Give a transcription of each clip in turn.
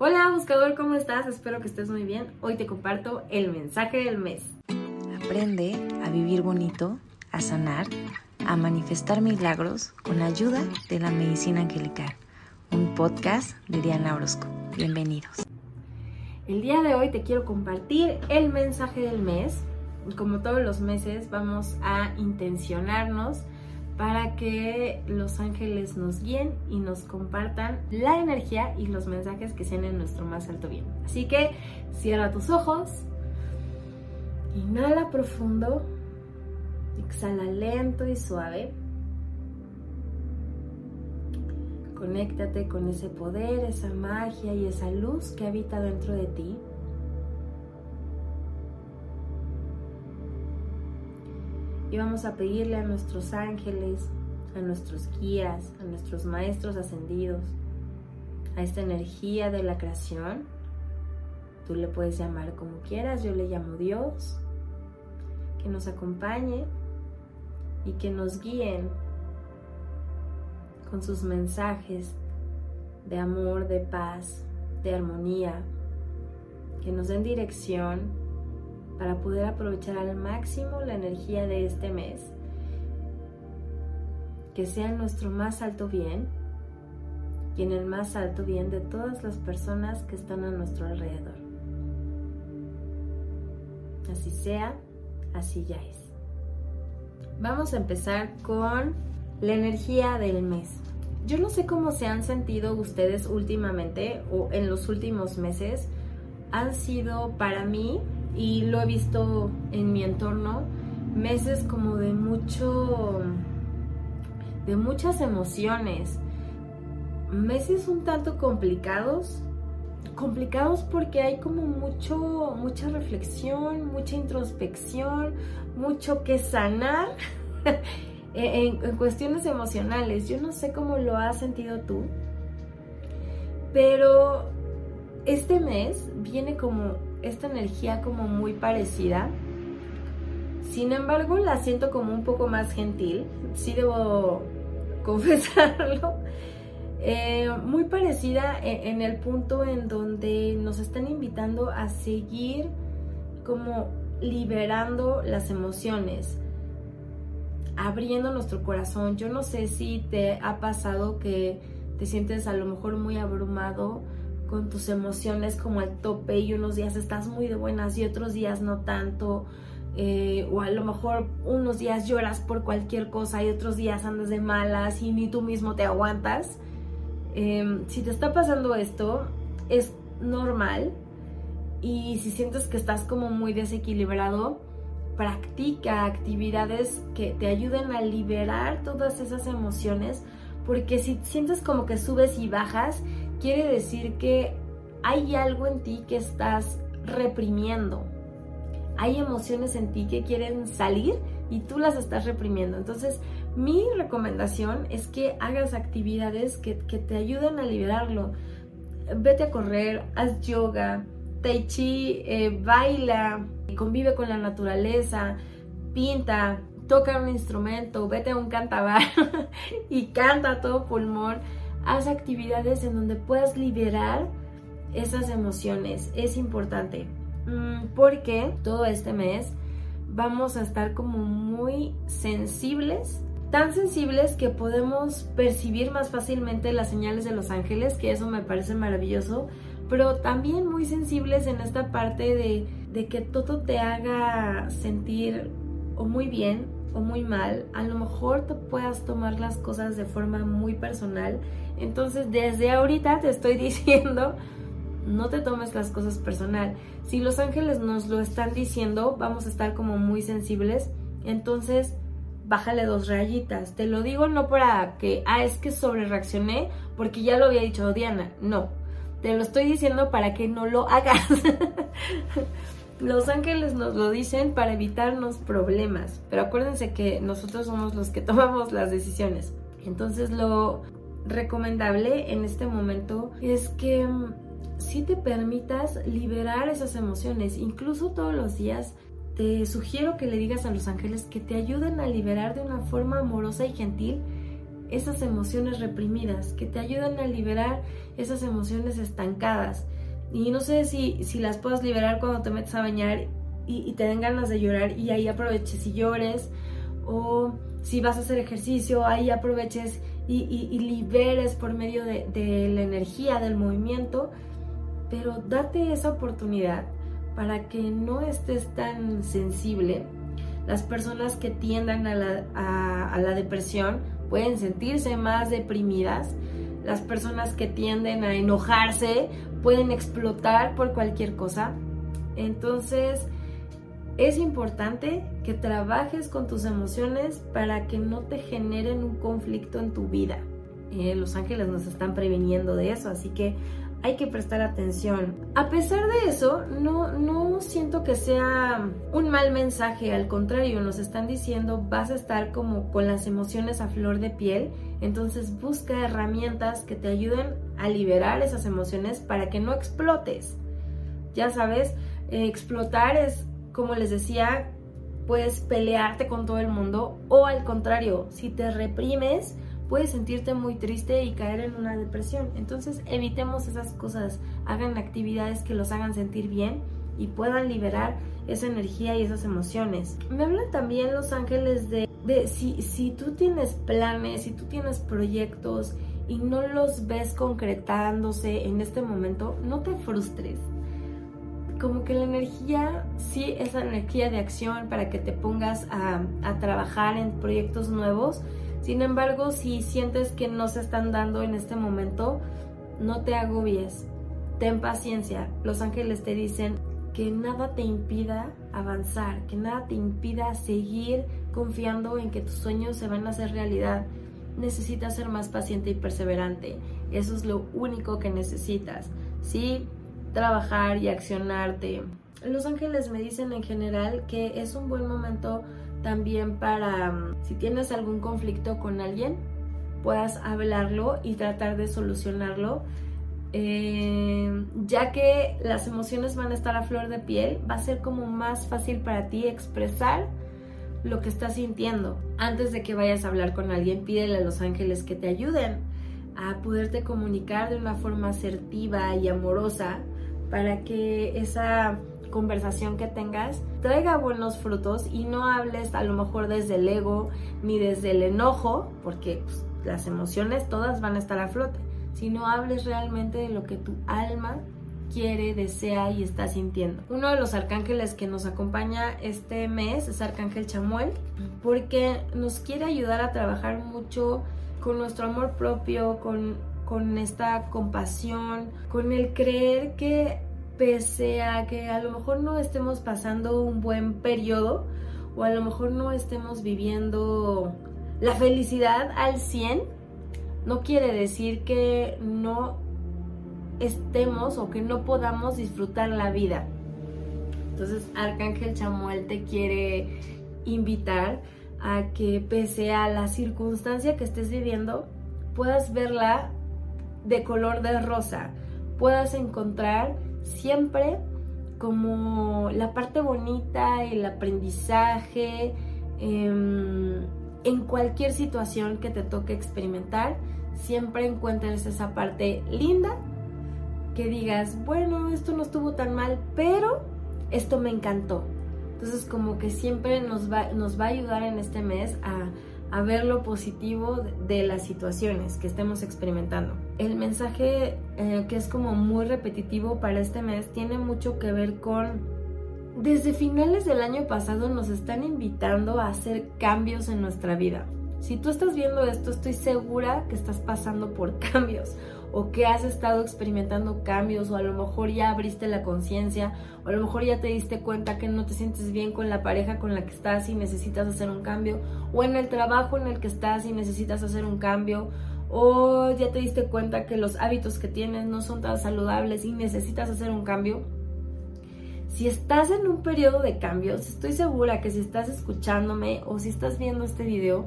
Hola buscador, ¿cómo estás? Espero que estés muy bien. Hoy te comparto el mensaje del mes. Aprende a vivir bonito, a sanar, a manifestar milagros con la ayuda de la medicina angelical. Un podcast de Diana Orozco. Bienvenidos. El día de hoy te quiero compartir el mensaje del mes. Como todos los meses vamos a intencionarnos para que los ángeles nos guíen y nos compartan la energía y los mensajes que sean en nuestro más alto bien. Así que cierra tus ojos, inhala profundo, exhala lento y suave. Conéctate con ese poder, esa magia y esa luz que habita dentro de ti. Y vamos a pedirle a nuestros ángeles, a nuestros guías, a nuestros maestros ascendidos, a esta energía de la creación. Tú le puedes llamar como quieras, yo le llamo Dios, que nos acompañe y que nos guíen con sus mensajes de amor, de paz, de armonía, que nos den dirección para poder aprovechar al máximo la energía de este mes. Que sea nuestro más alto bien y en el más alto bien de todas las personas que están a nuestro alrededor. Así sea, así ya es. Vamos a empezar con la energía del mes. Yo no sé cómo se han sentido ustedes últimamente o en los últimos meses. Han sido para mí y lo he visto en mi entorno, meses como de mucho, de muchas emociones, meses un tanto complicados, complicados porque hay como mucho, mucha reflexión, mucha introspección, mucho que sanar en, en cuestiones emocionales. Yo no sé cómo lo has sentido tú, pero este mes viene como esta energía como muy parecida. Sin embargo, la siento como un poco más gentil, sí debo confesarlo. Eh, muy parecida e, en, el punto en donde nos están invitando a seguir como liberando las emociones, abriendo nuestro corazón. Yo no sé si te ha pasado que te sientes a lo mejor muy abrumado con tus emociones como al tope y unos días estás muy de buenas y otros días no tanto. Eh, o a lo mejor unos días lloras por cualquier cosa y otros días andas de malas y ni tú mismo te aguantas. Em, si te está pasando esto, es normal y si sientes que estás como muy desequilibrado, practica actividades que te ayuden a liberar todas esas emociones, porque si sientes como que subes y bajas, quiere decir que hay algo en ti que estás reprimiendo. Hay emociones en ti que quieren salir y tú las estás reprimiendo. Entonces, mi recomendación es que hagas actividades que, te ayuden a liberarlo. Vete a correr, haz yoga, tai chi, eh, baila, convive con la naturaleza, pinta, toca un instrumento, vete a un cantabar y canta a todo pulmón haz actividades en donde puedas liberar esas emociones. Es importante mm, porque todo este mes vamos a estar como muy sensibles, tan sensibles que podemos percibir más fácilmente las señales de los ángeles, que eso me parece maravilloso, pero también muy sensibles en esta parte de, de que todo te haga sentir o muy bien o muy mal, a lo mejor te puedas tomar las cosas de forma muy personal. Entonces, desde ahorita te estoy diciendo, no te tomes las cosas personal. Si los ángeles nos lo están diciendo, vamos a estar como muy sensibles. Entonces, bájale dos rayitas. Te lo digo no para que, ah, es que sobre reaccioné porque ya lo había dicho Diana. No, te lo estoy diciendo para que no lo hagas. Los ángeles nos lo dicen para evitarnos problemas, pero acuérdense que nosotros somos los que tomamos las decisiones. Entonces lo recomendable en este momento es que mm, si te permitas liberar esas emociones, incluso todos los días te sugiero que le digas a los ángeles que te ayuden a liberar de una forma amorosa y gentil esas emociones reprimidas, que te ayuden a liberar esas emociones estancadas. Y no sé si, si las puedas liberar cuando te metes a bañar y, te den ganas de llorar y ahí aproveches y llores. O si vas a hacer ejercicio, ahí aproveches y, liberes por medio de, de la energía, del movimiento. Pero date esa oportunidad para que no estés tan sensible. Las personas que tiendan a la, a la depresión pueden sentirse más deprimidas. Las personas que tienden a enojarse pueden explotar por cualquier cosa. Entonces, es importante que trabajes con tus emociones para que no te generen un conflicto en tu vida. Eh, los ángeles nos están previniendo de eso, así que hay que prestar atención. A pesar de eso, no, no siento que sea un mal mensaje, al contrario, nos están diciendo vas a estar como con las emociones a flor de piel, entonces busca herramientas que te ayuden a liberar esas emociones para que no explotes. Ya sabes, eh, explotar es, como les decía, puedes pelearte con todo el mundo o al contrario, si te reprimes, puedes sentirte muy triste y caer en una depresión. Entonces evitemos esas cosas, hagan actividades que los hagan sentir bien y puedan liberar esa energía y esas emociones. Me hablan también los ángeles de, de si, si tú tienes planes, si tú tienes proyectos y no los ves concretándose en este momento, no te frustres. Como que la energía, sí, esa energía de acción para que te pongas a, a trabajar en proyectos nuevos, sin embargo, si sientes que no se están dando en este momento, no te agobies. Ten paciencia. Los ángeles te dicen que nada te impida avanzar, que nada te impida seguir confiando en que tus sueños se van a hacer realidad. Necesitas ser más paciente y perseverante. Eso es lo único que necesitas. Sí, trabajar y accionarte. Los ángeles me dicen en general que es un buen momento también para, mm, si tienes algún conflicto con alguien, puedas hablarlo y tratar de solucionarlo. Eh, ya que las emociones van a estar a flor de piel, va a ser como más fácil para ti expresar lo que estás sintiendo. Antes de que vayas a hablar con alguien, pídele a los ángeles que te ayuden a poderte comunicar de una forma asertiva y amorosa para que esa conversación que tengas traiga buenos frutos y no hables a lo mejor desde el ego ni desde el enojo, porque pues, las emociones todas van a estar a flote, sino hables realmente de lo que tu alma quiere, desea y está sintiendo. Uno de los arcángeles que nos acompaña este mes es Arcángel Chamuel, porque nos quiere ayudar a trabajar mucho con nuestro amor propio, con, con esta compasión, con el creer que pese a que a lo mejor no estemos pasando un buen periodo o a lo mejor no estemos viviendo la felicidad al 100, no quiere decir que no estemos o que no podamos disfrutar la vida. Entonces Arcángel Chamuel te quiere invitar a que pese a la circunstancia que estés viviendo, puedas verla de color de rosa, puedas encontrar siempre como la parte bonita, el aprendizaje, em, en cualquier situación que te toque experimentar, siempre encuentres esa parte linda que digas, bueno, esto no estuvo tan mal, pero esto me encantó. Entonces como que siempre nos va, nos va a ayudar en este mes a a ver lo positivo de las situaciones que estemos experimentando. El mensaje eh, que es como muy repetitivo para este mes tiene mucho que ver con... Desde finales del año pasado nos están invitando a hacer cambios en nuestra vida. Si tú estás viendo esto, estoy segura que estás pasando por cambios o que has estado experimentando cambios o a lo mejor ya abriste la conciencia o a lo mejor ya te diste cuenta que no te sientes bien con la pareja con la que estás y necesitas hacer un cambio o en el trabajo en el que estás y necesitas hacer un cambio o ya te diste cuenta que los hábitos que tienes no son tan saludables y necesitas hacer un cambio. Si estás en un periodo de cambios, estoy segura que si estás escuchándome o si estás viendo este video,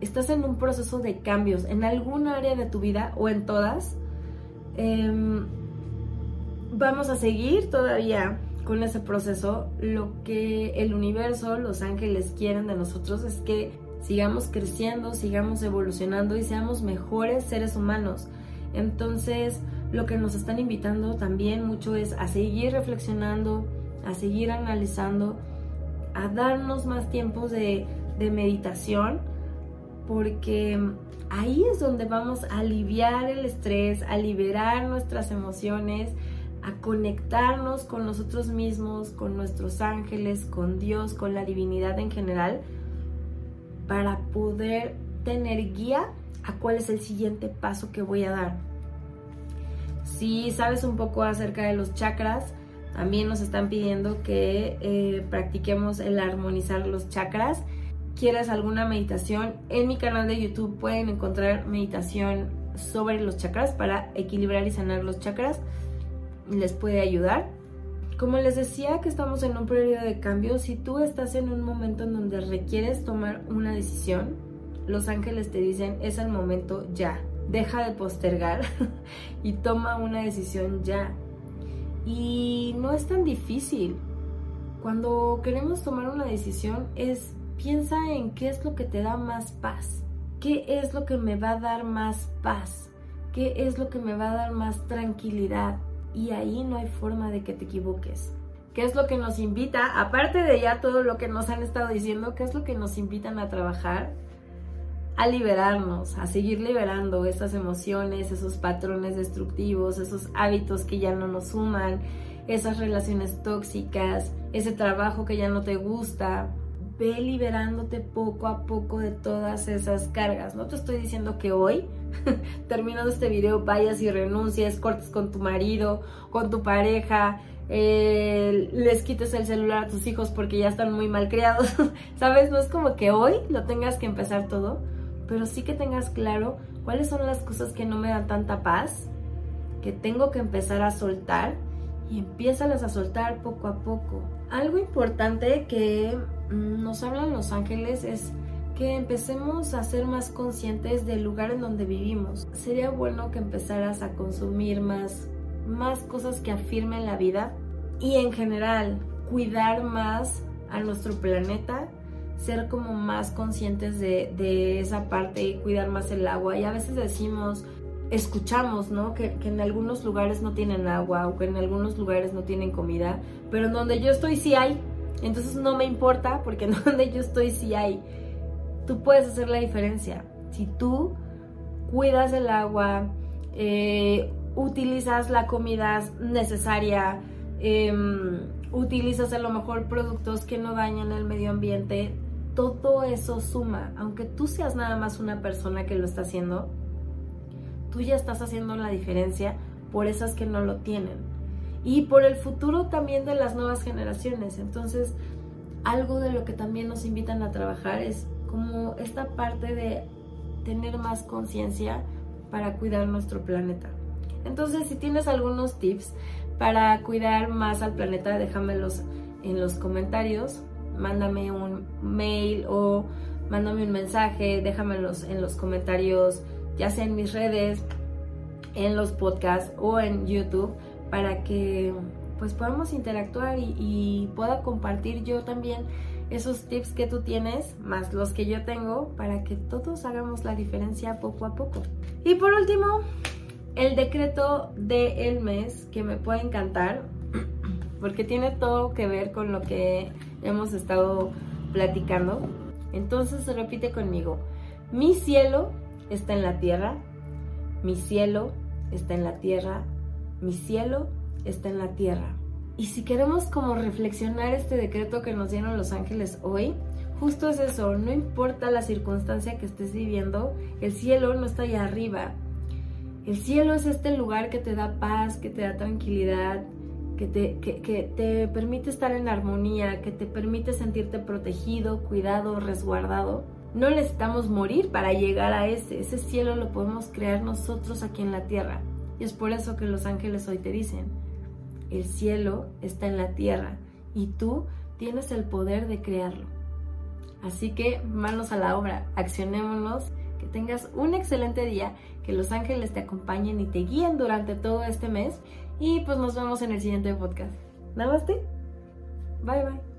estás en un proceso de cambios en algún área de tu vida o en todas, em, vamos a seguir todavía con ese proceso. Lo que el universo, los ángeles quieren de nosotros es que sigamos creciendo, sigamos evolucionando y seamos mejores seres humanos. Entonces, lo que nos están invitando también mucho es a seguir reflexionando, a seguir analizando, a darnos más tiempos de, de meditación, porque ahí es donde vamos a aliviar el estrés, a liberar nuestras emociones, a conectarnos con nosotros mismos, con nuestros ángeles, con Dios, con la divinidad en general, para poder tener guía a cuál es el siguiente paso que voy a dar. Si sabes un poco acerca de los chakras, también nos están pidiendo que eh, practiquemos el armonizar los chakras. ¿Quieres alguna meditación? En mi canal de YouTube pueden encontrar meditación sobre los chakras para equilibrar y sanar los chakras. Les puede ayudar. Como les decía que estamos en un periodo de cambio, si tú estás en un momento en donde requieres tomar una decisión, los ángeles te dicen es el momento ya. Deja de postergar y toma una decisión ya. Y no es tan difícil. Cuando queremos tomar una decisión es piensa en qué es lo que te da más paz. ¿Qué es lo que me va a dar más paz? ¿Qué es lo que me va a dar más tranquilidad? Y ahí no hay forma de que te equivoques. ¿Qué es lo que nos invita? Aparte de ya todo lo que nos han estado diciendo, ¿qué es lo que nos invitan a trabajar? A liberarnos, a seguir liberando esas emociones, esos patrones destructivos, esos hábitos que ya no nos suman, esas relaciones tóxicas, ese trabajo que ya no te gusta. Ve liberándote poco a poco de todas esas cargas. No te estoy diciendo que hoy terminando este video vayas y renuncies, cortes con tu marido, con tu pareja, eh, les quites el celular a tus hijos porque ya están muy mal criados, ¿sabes? No es como que hoy lo tengas que empezar todo, pero sí que tengas claro cuáles son las cosas que no me dan tanta paz, que tengo que empezar a soltar y empiézalas a soltar poco a poco. Algo importante que mm, nos hablan los ángeles es que empecemos a ser más conscientes del lugar en donde vivimos. Sería bueno que empezaras a consumir más, más cosas que afirmen la vida y en general cuidar más a nuestro planeta, ser como más conscientes de, de esa parte y cuidar más el agua. Y a veces decimos, escuchamos, ¿no? Que, en algunos lugares no tienen agua o que en algunos lugares no tienen comida, pero en donde yo estoy sí hay. Entonces no me importa porque en donde yo estoy sí hay tú puedes hacer la diferencia. Si tú cuidas el agua, eh, utilizas la comida necesaria, em, utilizas a lo mejor productos que no dañan el medio ambiente, todo eso suma. Aunque tú seas nada más una persona que lo está haciendo, tú ya estás haciendo la diferencia por esas que no lo tienen. Y por el futuro también de las nuevas generaciones. Entonces, algo de lo que también nos invitan a trabajar es como esta parte de tener más conciencia para cuidar nuestro planeta. Entonces, si tienes algunos tips para cuidar más al planeta, déjamelos en los comentarios, mándame un mail o mándame un mensaje, déjamelos en los comentarios, ya sea en mis redes, en los podcasts o en YouTube, para que pues podamos interactuar y, pueda compartir yo también esos tips que tú tienes, más los que yo tengo, para que todos hagamos la diferencia poco a poco. Y por último, el decreto del mes, que me puede encantar, porque tiene todo que ver con lo que hemos estado platicando. Entonces repite conmigo, mi cielo está en la tierra, mi cielo está en la tierra, mi cielo está en la tierra. Y si queremos como reflexionar este decreto que nos dieron los ángeles hoy, justo es eso, no importa la circunstancia que estés viviendo, el cielo no está allá arriba. El cielo es este lugar que te da paz, que te da tranquilidad, que te, que te permite estar en armonía, que te permite sentirte protegido, cuidado, resguardado. No necesitamos morir para llegar a ese, ese cielo lo podemos crear nosotros aquí en la tierra. Y es por eso que los ángeles hoy te dicen, el cielo está en la tierra y tú tienes el poder de crearlo. Así que manos a la obra, accionémonos, que tengas un excelente día, que los ángeles te acompañen y te guíen durante todo este mes y pues nos vemos en el siguiente podcast. Namaste. Bye bye.